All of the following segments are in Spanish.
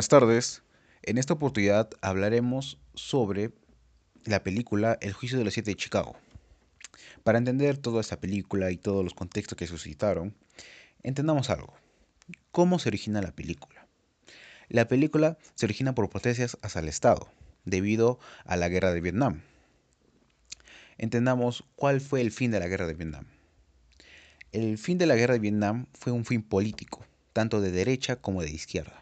Buenas tardes. En esta oportunidad hablaremos sobre la película El juicio de los siete de Chicago. Para entender toda esta película y todos los contextos que suscitaron, entendamos algo. ¿Cómo se origina la película? La película se origina por protestas hacia el Estado, debido a la guerra de Vietnam. Entendamos cuál fue el fin de la guerra de Vietnam. El fin de la guerra de Vietnam fue un fin político, tanto de derecha como de izquierda.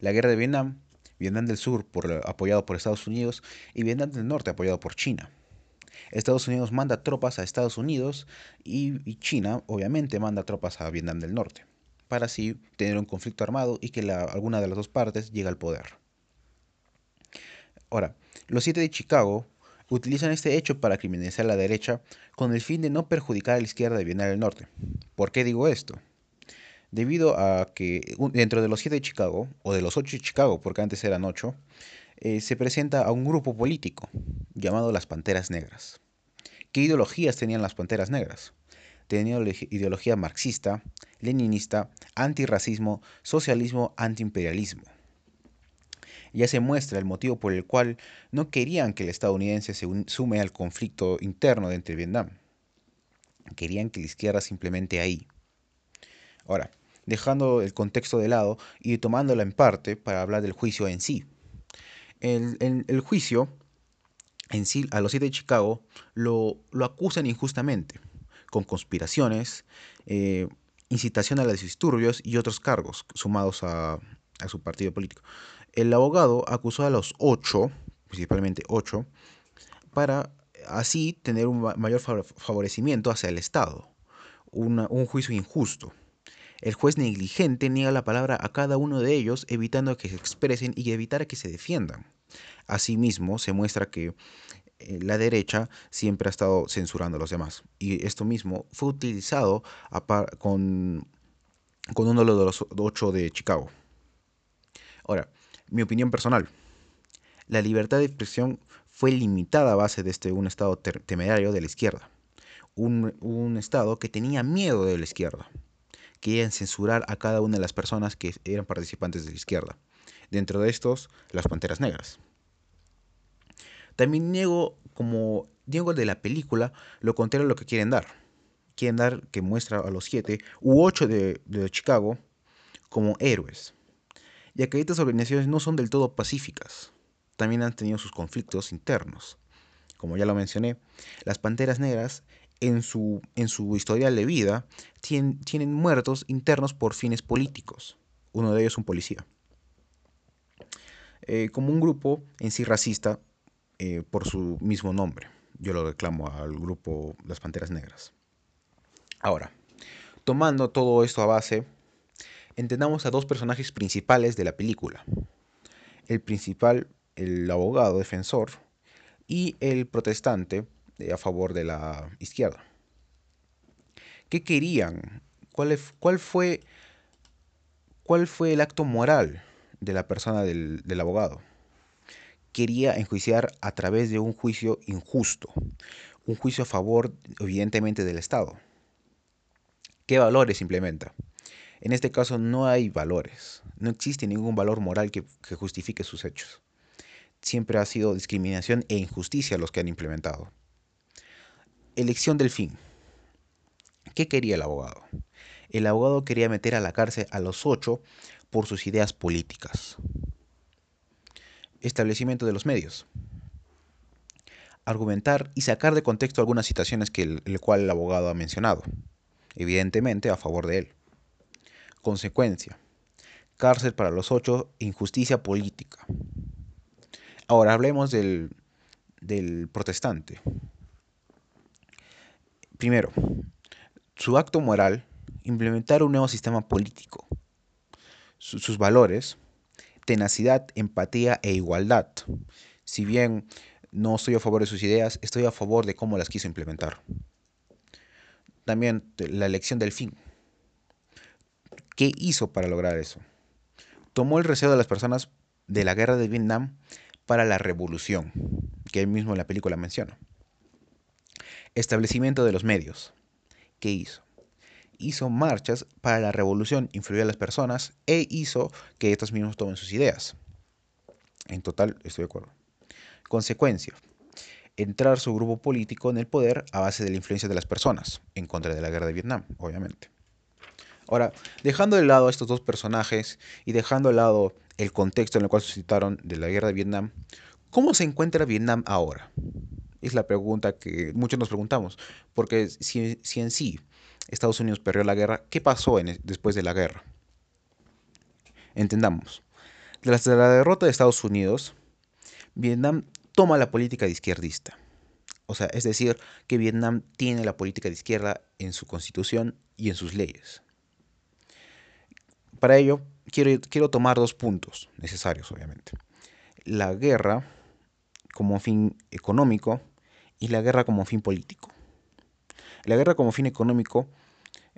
La guerra de Vietnam, Vietnam del Sur apoyado por Estados Unidos y Vietnam del Norte apoyado por China. Estados Unidos manda tropas a Estados Unidos y, China obviamente manda tropas a Vietnam del Norte, para así tener un conflicto armado y que alguna de las dos partes llegue al poder. Ahora, los siete de Chicago utilizan este hecho para criminalizar a la derecha con el fin de no perjudicar a la izquierda de Vietnam del Norte. ¿Por qué digo esto? Debido a que dentro de los siete de Chicago, o de los ocho de Chicago, porque antes eran ocho, eh, se presenta a un grupo político llamado las Panteras Negras. ¿Qué ideologías tenían las Panteras Negras? Tenían ideología marxista, leninista, antirracismo, socialismo, antiimperialismo. Ya se muestra el motivo por el cual no querían que el estadounidense se sume al conflicto interno dentro de Vietnam. Querían que la izquierda simplemente ahí. Ahora, dejando el contexto de lado y tomándola en parte para hablar del juicio en sí. El, juicio en sí, a los siete de Chicago, lo, acusan injustamente, con conspiraciones, eh, incitación a los disturbios y otros cargos sumados a, su partido político. El abogado acusó a los ocho, principalmente ocho, para así tener un mayor favorecimiento hacia el Estado, un juicio injusto. El juez negligente niega la palabra a cada uno de ellos, evitando que se expresen y evitar que se defiendan. Asimismo, se muestra que eh, la derecha siempre ha estado censurando a los demás. Y esto mismo fue utilizado con, uno de los ocho de Chicago. Ahora, mi opinión personal. La libertad de expresión fue limitada a base de este, un Estado temerario de la izquierda. Un, un Estado que tenía miedo de la izquierda querían censurar a cada una de las personas que eran participantes de la izquierda. Dentro de estos, las Panteras Negras. También niego, como niego de la película, lo contrario a lo que quieren dar. Quieren dar que muestra a los siete u ocho de, de Chicago como héroes. Ya que estas organizaciones no son del todo pacíficas. También han tenido sus conflictos internos. Como ya lo mencioné, las Panteras Negras en su, en su historial de vida tienen, muertos internos por fines políticos. Uno de ellos un policía. Eh, como un grupo en sí racista eh, por su mismo nombre. Yo lo reclamo al grupo Las Panteras Negras. Ahora, tomando todo esto a base, entendamos a dos personajes principales de la película. El principal, el abogado defensor, y el protestante, a favor de la izquierda. ¿Qué querían? ¿Cuál, cuál, fue, ¿Cuál fue el acto moral de la persona del, del abogado? Quería enjuiciar a través de un juicio injusto, un juicio a favor, evidentemente, del Estado. ¿Qué valores implementa? En este caso no hay valores, no existe ningún valor moral que, que, justifique sus hechos. Siempre ha sido discriminación e injusticia los que han implementado. Elección del fin. ¿Qué quería el abogado? El abogado quería meter a la cárcel a los ocho por sus ideas políticas. Establecimiento de los medios. Argumentar y sacar de contexto algunas citaciones que el, cual el abogado ha mencionado, evidentemente a favor de él. Consecuencia. Cárcel para los ocho, injusticia política. Ahora hablemos del, del protestante. Primero, su acto moral, implementar un nuevo sistema político. sus valores, tenacidad, empatía e igualdad. Si bien no estoy a favor de sus ideas, estoy a favor de cómo las quiso implementar. También la elección del fin. ¿Qué hizo para lograr eso? Tomó el deseo de las personas de la guerra de Vietnam para la revolución, que él mismo en la película menciona. Establecimiento de los medios. ¿Qué hizo? hizo marchas para la revolución, influyó a las personas e hizo que estos mismos tomen sus ideas. En total, estoy de acuerdo. Consecuencia, entrar su grupo político en el poder a base de la influencia de las personas, en contra de la guerra de Vietnam, obviamente. Ahora, dejando de lado a estos dos personajes y dejando de lado el contexto en el cual suscitaron de la guerra de Vietnam, ¿cómo se encuentra Vietnam ahora? Es la pregunta que muchos nos preguntamos, porque si, en sí Estados Unidos perdió la guerra, ¿qué pasó después de la guerra? Entendamos, tras la derrota de Estados Unidos, Vietnam toma la política de izquierdista. O sea, es decir, que Vietnam tiene la política de izquierda en su constitución y en sus leyes. Para ello, quiero, quiero tomar dos puntos necesarios, obviamente. La guerra como fin económico y la guerra como fin político. La guerra como fin económico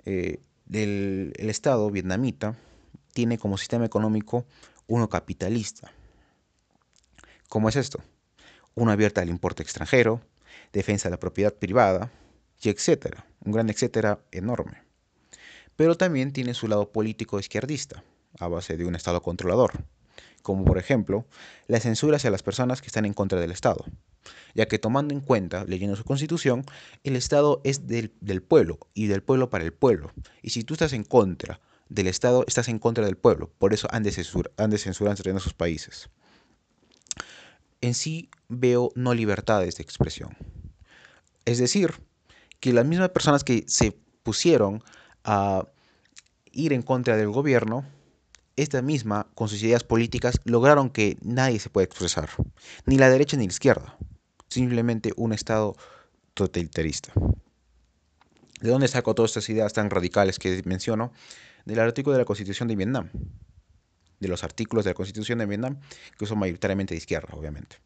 eh, del el Estado vietnamita tiene como sistema económico uno capitalista. ¿Cómo es esto? Uno abierta al importe extranjero, defensa de la propiedad privada, y etcétera. Un gran etcétera enorme pero también tiene su lado político izquierdista, a base de un Estado controlador, como por ejemplo la censura hacia las personas que están en contra del Estado, ya que tomando en cuenta, leyendo su constitución, el Estado es del, pueblo y del pueblo para el pueblo, y si tú estás en contra del Estado, estás en contra del pueblo, por eso han de, censura, han de en esos países. En sí veo no libertades de expresión. Es decir, que las mismas personas que se pusieron a ir en contra del gobierno, esta misma, con sus ideas políticas, lograron que nadie se pueda expresar, ni la derecha ni la izquierda, simplemente un Estado totalitarista. ¿De dónde saco todas estas ideas tan radicales que menciono? Del artículo de la Constitución de Vietnam, de los artículos de la Constitución de Vietnam, que son mayoritariamente de izquierda, obviamente.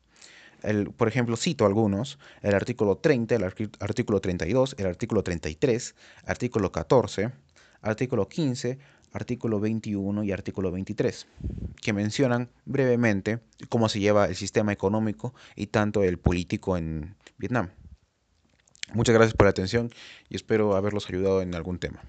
Por ejemplo, cito algunos, el artículo 30, el artículo 32, el artículo 33, artículo 14, artículo 15, artículo 21 y artículo 23, que mencionan brevemente cómo se lleva el sistema económico y tanto el político en Vietnam. Muchas gracias por la atención y espero haberlos ayudado en algún tema.